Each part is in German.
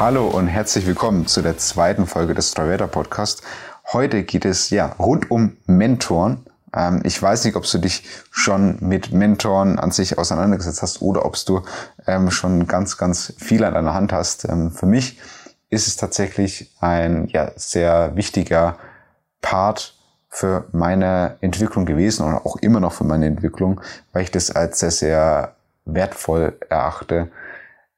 Hallo und herzlich willkommen zu der zweiten Folge des Straveda Podcast. Heute geht es ja rund um Mentoren. Ähm, ich weiß nicht, ob du dich schon mit Mentoren an sich auseinandergesetzt hast oder ob du ähm, schon ganz, ganz viel an deiner Hand hast. Ähm, für mich ist es tatsächlich ein ja, sehr wichtiger Part für meine Entwicklung gewesen und auch immer noch für meine Entwicklung, weil ich das als sehr, sehr wertvoll erachte,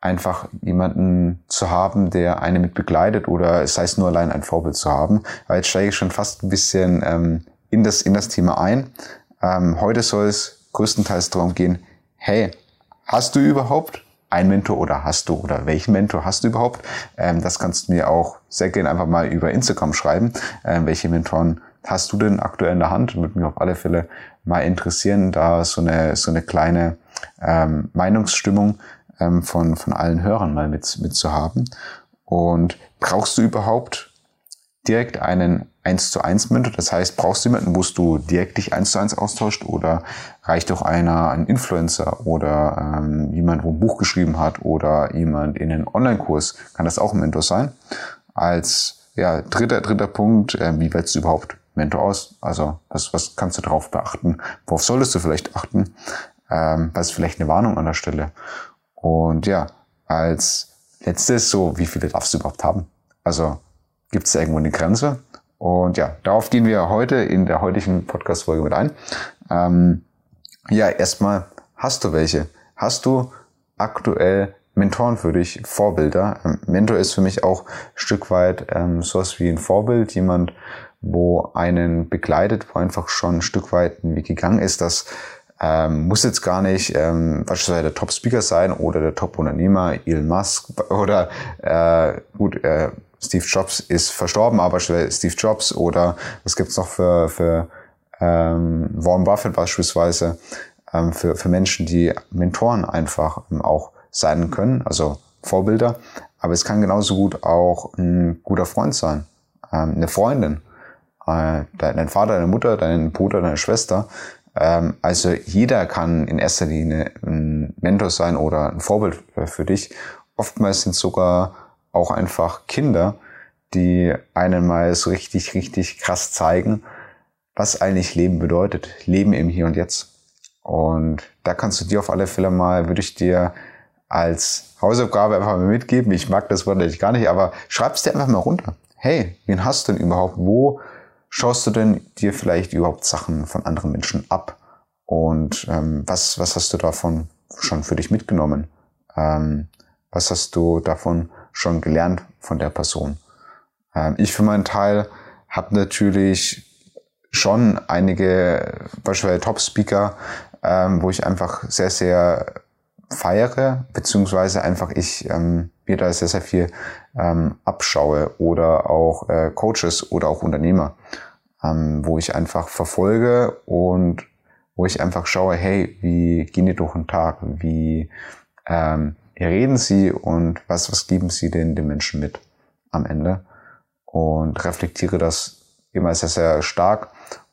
einfach jemanden zu haben, der eine mit begleitet oder es heißt nur allein ein Vorbild zu haben. Weil jetzt steige ich schon fast ein bisschen ähm, in, das, in das Thema ein. Ähm, heute soll es größtenteils darum gehen, hey, hast du überhaupt ein Mentor oder hast du oder welchen Mentor hast du überhaupt? Ähm, das kannst du mir auch sehr gerne einfach mal über Instagram schreiben. Ähm, welche Mentoren hast du denn aktuell in der Hand? Würde mich auf alle Fälle mal interessieren, da so eine, so eine kleine ähm, Meinungsstimmung ähm, von, von allen Hörern mal mit, mit zu haben. Und brauchst du überhaupt direkt einen 1 zu 1 Mentor? Das heißt, brauchst du jemanden, wo du direkt dich 1 zu 1 austauscht oder reicht auch einer, ein Influencer oder ähm, jemand, wo ein Buch geschrieben hat oder jemand in einen Online-Kurs? Kann das auch ein Mentor sein? Als ja, dritter, dritter Punkt, äh, wie wählst du überhaupt Mentor aus? Also was, was kannst du darauf beachten? Worauf solltest du vielleicht achten? Ähm, was ist vielleicht eine Warnung an der Stelle? Und ja, als letztes so, wie viele darfst du überhaupt haben? Also gibt es irgendwo eine Grenze? Und ja, darauf gehen wir heute in der heutigen Podcast-Folge mit ein. Ähm, ja, erstmal, hast du welche? Hast du aktuell Mentoren für dich, Vorbilder? Ähm, Mentor ist für mich auch ein Stück weit ähm, sowas wie ein Vorbild, jemand, wo einen begleitet, wo einfach schon ein Stück weit ein Weg gegangen ist, dass ähm, muss jetzt gar nicht ähm, beispielsweise der Top-Speaker sein oder der Top-Unternehmer, Elon Musk oder äh, gut, äh, Steve Jobs ist verstorben, aber Steve Jobs oder was gibt's noch für, für ähm, Warren Buffett beispielsweise, ähm, für, für Menschen, die Mentoren einfach ähm, auch sein können, also Vorbilder. Aber es kann genauso gut auch ein guter Freund sein, ähm, eine Freundin, äh, dein Vater, deine Mutter, dein Bruder, deine Schwester, also jeder kann in erster Linie ein Mentor sein oder ein Vorbild für dich. Oftmals sind sogar auch einfach Kinder, die einen mal so richtig, richtig krass zeigen, was eigentlich Leben bedeutet. Leben im Hier und Jetzt. Und da kannst du dir auf alle Fälle mal, würde ich dir als Hausaufgabe einfach mal mitgeben. Ich mag das Wort natürlich gar nicht, aber schreib's dir einfach mal runter. Hey, wen hast du denn überhaupt? Wo schaust du denn dir vielleicht überhaupt Sachen von anderen Menschen ab? Und ähm, was, was hast du davon schon für dich mitgenommen? Ähm, was hast du davon schon gelernt von der Person? Ähm, ich für meinen Teil habe natürlich schon einige beispielsweise Top-Speaker, ähm, wo ich einfach sehr, sehr feiere, beziehungsweise einfach ich ähm, mir da sehr, sehr viel ähm, abschaue oder auch äh, Coaches oder auch Unternehmer, ähm, wo ich einfach verfolge und wo ich einfach schaue, hey, wie gehen die durch den Tag, wie ähm, reden sie und was, was geben sie denn den Menschen mit am Ende? Und reflektiere das immer sehr, sehr stark.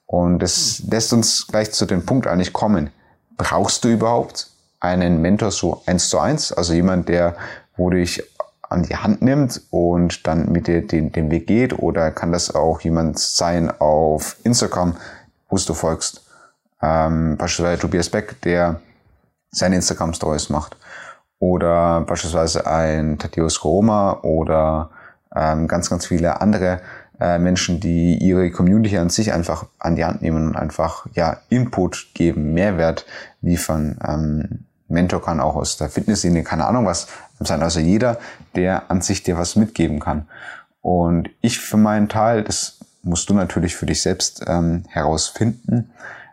Und das lässt uns gleich zu dem Punkt eigentlich kommen. Brauchst du überhaupt einen Mentor so eins zu eins, also jemand, der, wo dich an die Hand nimmt und dann mit dir den, den Weg geht oder kann das auch jemand sein auf Instagram, wo du folgst? Ähm, beispielsweise Tobias Beck, der seine Instagram-Stories macht. Oder beispielsweise ein Tadeusz Roma oder ähm, ganz, ganz viele andere äh, Menschen, die ihre Community an sich einfach an die Hand nehmen und einfach ja Input geben, Mehrwert liefern. Ähm, Mentor kann auch aus der Fitnessszene, keine Ahnung was sein, also jeder, der an sich dir was mitgeben kann. Und ich für meinen Teil, das musst du natürlich für dich selbst ähm, herausfinden,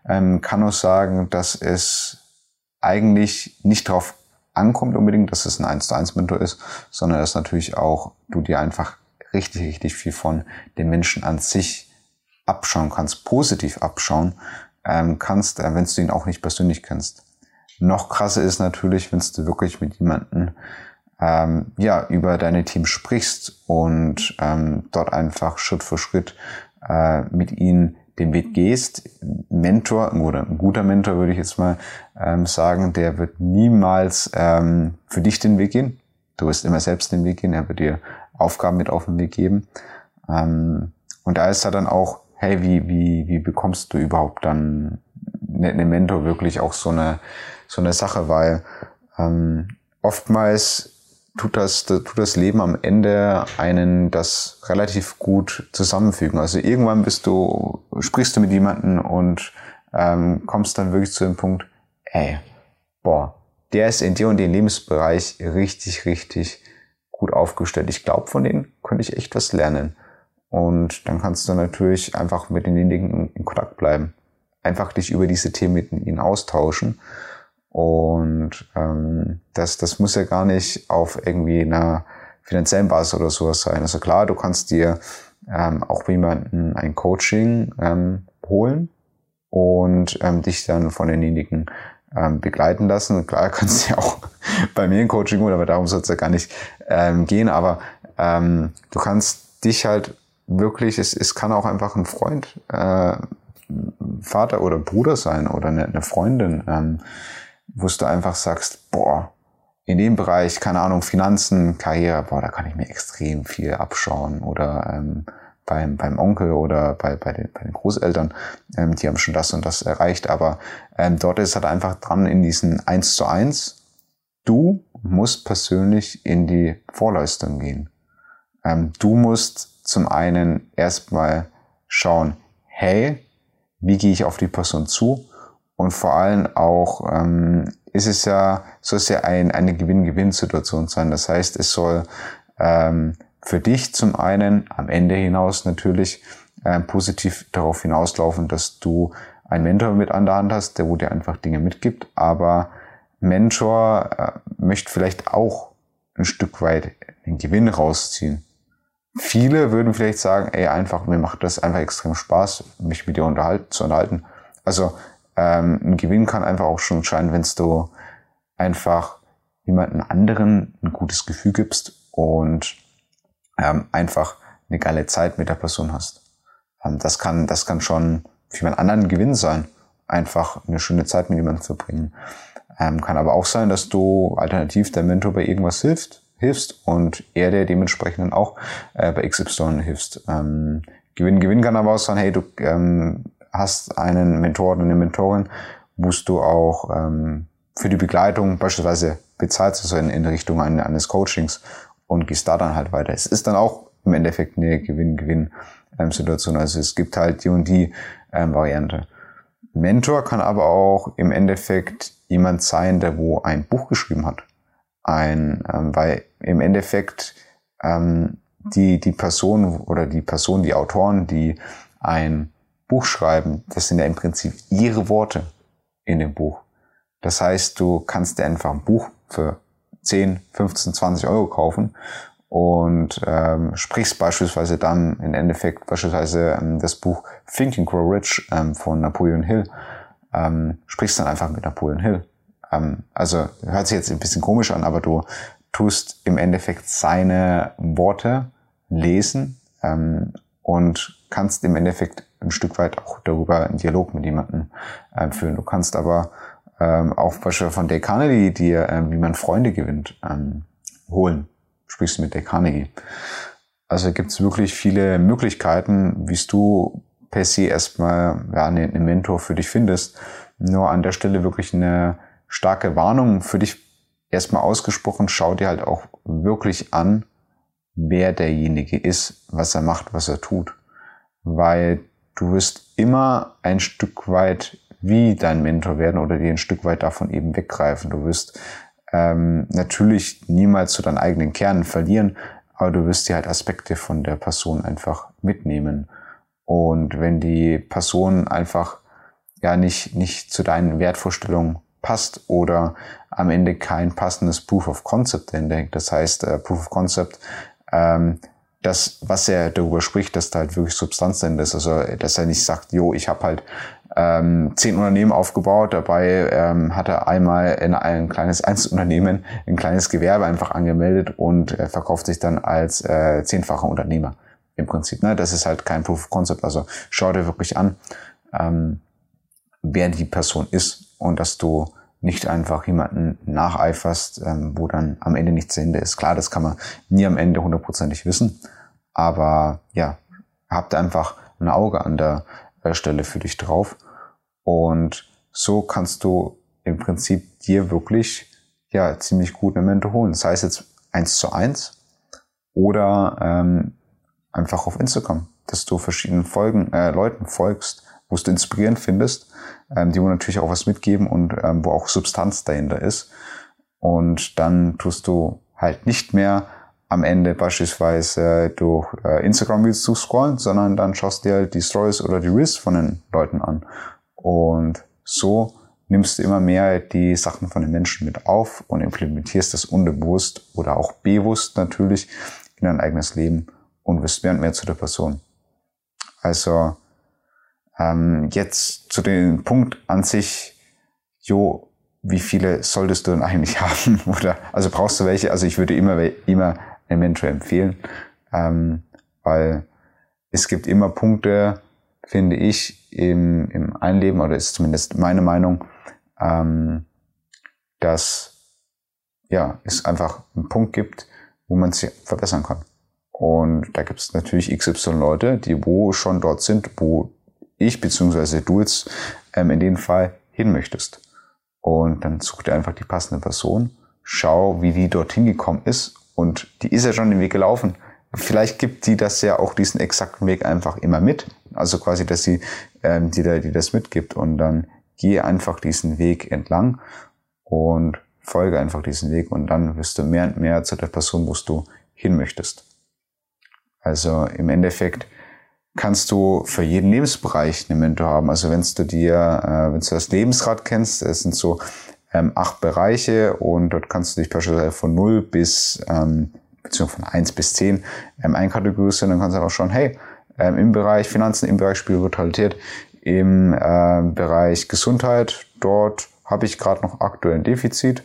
ähm, kann auch sagen, dass es eigentlich nicht darauf ankommt unbedingt, dass es ein 1 zu 1 Mentor ist, sondern dass natürlich auch du dir einfach richtig, richtig viel von den Menschen an sich abschauen kannst, positiv abschauen ähm, kannst, äh, wenn du ihn auch nicht persönlich kennst. Noch krasser ist natürlich, wenn du wirklich mit jemandem ähm, ja, über deine Team sprichst und ähm, dort einfach Schritt für Schritt äh, mit ihnen den Weg gehst. Mentor oder ein guter Mentor würde ich jetzt mal ähm, sagen, der wird niemals ähm, für dich den Weg gehen. Du wirst immer selbst den Weg gehen, er wird dir Aufgaben mit auf den Weg geben. Ähm, und da ist er dann auch, hey, wie, wie, wie bekommst du überhaupt dann eine Mentor wirklich auch so eine, so eine Sache, weil ähm, oftmals tut das, tut das Leben am Ende einen das relativ gut zusammenfügen. Also irgendwann bist du, sprichst du mit jemandem und ähm, kommst dann wirklich zu dem Punkt, ey, boah, der ist in dir und dem Lebensbereich richtig, richtig gut aufgestellt. Ich glaube, von denen könnte ich echt was lernen. Und dann kannst du natürlich einfach mit denjenigen in Kontakt bleiben. Einfach dich über diese Themen mit ihnen austauschen. Und ähm, das, das muss ja gar nicht auf irgendwie einer finanziellen Basis oder sowas sein. Also klar, du kannst dir ähm, auch jemanden ein Coaching ähm, holen und ähm, dich dann von denjenigen ähm, begleiten lassen. Klar, kannst du ja auch bei mir ein Coaching holen, aber darum soll es ja gar nicht ähm, gehen. Aber ähm, du kannst dich halt wirklich, es, es kann auch einfach ein Freund, äh, Vater oder Bruder sein oder eine, eine Freundin, ähm, wo du einfach sagst, boah, in dem Bereich, keine Ahnung, Finanzen, Karriere, boah, da kann ich mir extrem viel abschauen. Oder ähm, beim, beim Onkel oder bei, bei, den, bei den Großeltern, ähm, die haben schon das und das erreicht. Aber ähm, dort ist halt einfach dran in diesen eins zu eins. Du musst persönlich in die Vorleistung gehen. Ähm, du musst zum einen erstmal schauen, hey, wie gehe ich auf die Person zu? Und vor allem auch ähm, ist es ja, soll es ja ein, eine Gewinn-Gewinn-Situation sein. Das heißt, es soll ähm, für dich zum einen am Ende hinaus natürlich äh, positiv darauf hinauslaufen, dass du einen Mentor mit an der Hand hast, der wo dir einfach Dinge mitgibt. Aber Mentor äh, möchte vielleicht auch ein Stück weit den Gewinn rausziehen. Viele würden vielleicht sagen, ey, einfach, mir macht das einfach extrem Spaß, mich mit dir unterhalten, zu unterhalten. Also ähm, ein Gewinn kann einfach auch schon scheinen, wenn du einfach jemanden anderen ein gutes Gefühl gibst und ähm, einfach eine geile Zeit mit der Person hast. Ähm, das kann, das kann schon für jemand anderen ein Gewinn sein, einfach eine schöne Zeit mit jemandem zu verbringen. Ähm, kann aber auch sein, dass du alternativ der Mentor bei irgendwas hilft, hilfst und er der dementsprechend auch äh, bei XY hilfst. Ähm, Gewinn, Gewinn kann aber auch sein, hey, du ähm, hast einen Mentor oder eine Mentorin, musst du auch ähm, für die Begleitung beispielsweise bezahlt zu sein in Richtung eines Coachings und gehst da dann halt weiter. Es ist dann auch im Endeffekt eine Gewinn-Gewinn-Situation. Also es gibt halt die und die ähm, Variante. Mentor kann aber auch im Endeffekt jemand sein, der wo ein Buch geschrieben hat. Ein, ähm, weil im Endeffekt ähm, die, die Person oder die Person, die Autoren, die ein Buch schreiben, das sind ja im Prinzip ihre Worte in dem Buch. Das heißt, du kannst dir einfach ein Buch für 10, 15, 20 Euro kaufen und ähm, sprichst beispielsweise dann im Endeffekt beispielsweise ähm, das Buch Think and Grow Rich ähm, von Napoleon Hill, ähm, sprichst dann einfach mit Napoleon Hill. Ähm, also hört sich jetzt ein bisschen komisch an, aber du tust im Endeffekt seine Worte lesen ähm, und kannst im Endeffekt ein Stück weit auch darüber einen Dialog mit jemandem äh, führen. Du kannst aber ähm, auch beispielsweise von Dale Carnegie dir, ähm, wie man Freunde gewinnt, ähm, holen. Sprichst du mit Dale Carnegie. Also gibt es wirklich viele Möglichkeiten, wie du per se erstmal ja, einen eine Mentor für dich findest. Nur an der Stelle wirklich eine starke Warnung für dich erstmal ausgesprochen. Schau dir halt auch wirklich an, wer derjenige ist, was er macht, was er tut. Weil du wirst immer ein Stück weit wie dein Mentor werden oder dir ein Stück weit davon eben weggreifen. Du wirst ähm, natürlich niemals zu deinen eigenen Kernen verlieren, aber du wirst dir halt Aspekte von der Person einfach mitnehmen. Und wenn die Person einfach ja nicht, nicht zu deinen Wertvorstellungen passt oder am Ende kein passendes Proof of Concept entdeckt, das heißt, äh, Proof of Concept ähm, das, was er darüber spricht, dass da halt wirklich Substanz drin ist. Also, dass er nicht sagt, jo, ich habe halt ähm, zehn Unternehmen aufgebaut. Dabei ähm, hat er einmal in ein kleines Einzelunternehmen, ein kleines Gewerbe einfach angemeldet und äh, verkauft sich dann als äh, zehnfacher Unternehmer im Prinzip. Ne? Das ist halt kein Proof of Concept. Also schau dir wirklich an, ähm, wer die Person ist und dass du nicht einfach jemanden nacheiferst, ähm, wo dann am Ende nichts zu Ende ist. Klar, das kann man nie am Ende hundertprozentig wissen, aber ja, habt einfach ein Auge an der äh, Stelle für dich drauf und so kannst du im Prinzip dir wirklich ja ziemlich gut Mentor holen. Sei es jetzt eins zu eins oder ähm, einfach auf Instagram, dass du verschiedenen Folgen, äh, Leuten folgst, wo du inspirierend findest, ähm, die wo natürlich auch was mitgeben und ähm, wo auch Substanz dahinter ist. Und dann tust du halt nicht mehr am Ende beispielsweise durch äh, Instagram Reels zu scrollen, sondern dann schaust dir halt die Stories oder die Reels von den Leuten an. Und so nimmst du immer mehr die Sachen von den Menschen mit auf und implementierst das unbewusst oder auch bewusst natürlich in dein eigenes Leben und wirst mehr und mehr zu der Person. Also ähm, jetzt zu dem Punkt an sich, jo, wie viele solltest du denn eigentlich haben? Oder also brauchst du welche? Also ich würde immer, immer einen Mentor empfehlen, ähm, weil es gibt immer Punkte, finde ich, im, im Einleben, oder ist zumindest meine Meinung, ähm, dass ja, es einfach einen Punkt gibt, wo man sich verbessern kann. Und da gibt es natürlich XY Leute, die wo schon dort sind, wo ich beziehungsweise du jetzt ähm, in dem Fall hin möchtest. Und dann such dir einfach die passende Person, schau, wie die dorthin gekommen ist und die ist ja schon den Weg gelaufen. Vielleicht gibt die das ja auch diesen exakten Weg einfach immer mit. Also quasi, dass sie ähm, die, die das mitgibt und dann gehe einfach diesen Weg entlang und folge einfach diesen Weg und dann wirst du mehr und mehr zu der Person, wo du hin möchtest. Also im Endeffekt kannst du für jeden Lebensbereich einen Mentor haben. Also wenn du dir, äh, wenn du das Lebensrad kennst, es sind so ähm, acht Bereiche und dort kannst du dich beispielsweise von 0 bis, ähm, beziehungsweise von 1 bis 10 ähm, einkategorisieren. Dann kannst du auch schauen, hey, ähm, im Bereich Finanzen, im Bereich Spiritualität, im äh, Bereich Gesundheit, dort habe ich gerade noch aktuell ein Defizit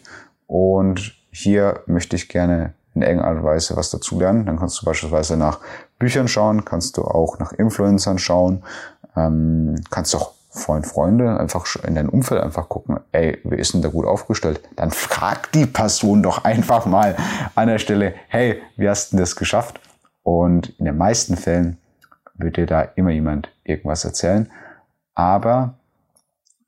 und hier möchte ich gerne in irgendeiner Art Weise was dazu lernen. Dann kannst du beispielsweise nach Büchern schauen, kannst du auch nach Influencern schauen, ähm, kannst auch Freund, Freunde einfach in dein Umfeld einfach gucken, ey, wer ist denn da gut aufgestellt? Dann frag die Person doch einfach mal an der Stelle, hey, wie hast du das geschafft? Und in den meisten Fällen wird dir da immer jemand irgendwas erzählen. Aber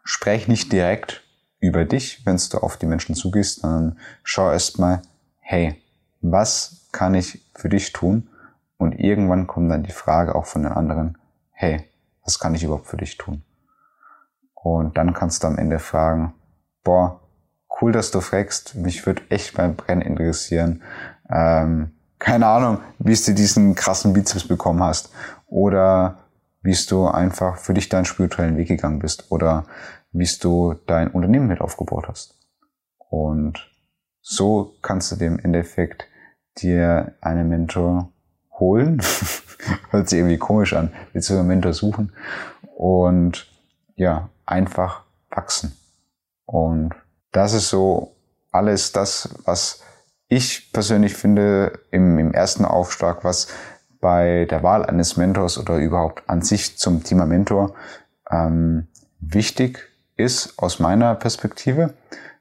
sprech nicht direkt über dich, wenn du auf die Menschen zugehst, sondern schau erstmal, hey, was kann ich für dich tun? Und irgendwann kommt dann die Frage auch von den anderen, hey, was kann ich überhaupt für dich tun? Und dann kannst du am Ende fragen, boah, cool, dass du fragst, mich würde echt beim Brennen interessieren. Ähm, keine Ahnung, wie du diesen krassen Bizeps bekommen hast. Oder wie du einfach für dich deinen spirituellen Weg gegangen bist. Oder wie du dein Unternehmen mit aufgebaut hast. Und so kannst du dem Endeffekt dir einen Mentor holen. Hört sich irgendwie komisch an. Willst du einen Mentor suchen? Und ja, einfach wachsen. Und das ist so alles das, was ich persönlich finde im, im ersten Aufschlag, was bei der Wahl eines Mentors oder überhaupt an sich zum Thema Mentor ähm, wichtig ist aus meiner Perspektive.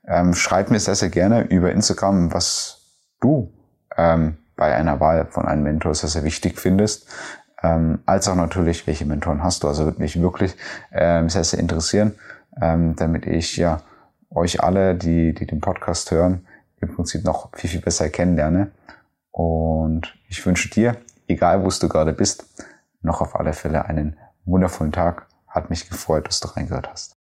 Ähm, schreib mir sehr, sehr gerne über Instagram, was du ähm, bei einer Wahl von einem Mentor sehr, sehr wichtig findest ähm, als auch natürlich, welche Mentoren hast du. Also würde mich wirklich ähm, sehr, sehr interessieren, ähm, damit ich ja euch alle, die, die den Podcast hören, im Prinzip noch viel, viel besser kennenlerne. Und ich wünsche dir, egal wo du gerade bist, noch auf alle Fälle einen wundervollen Tag. Hat mich gefreut, dass du reingehört hast.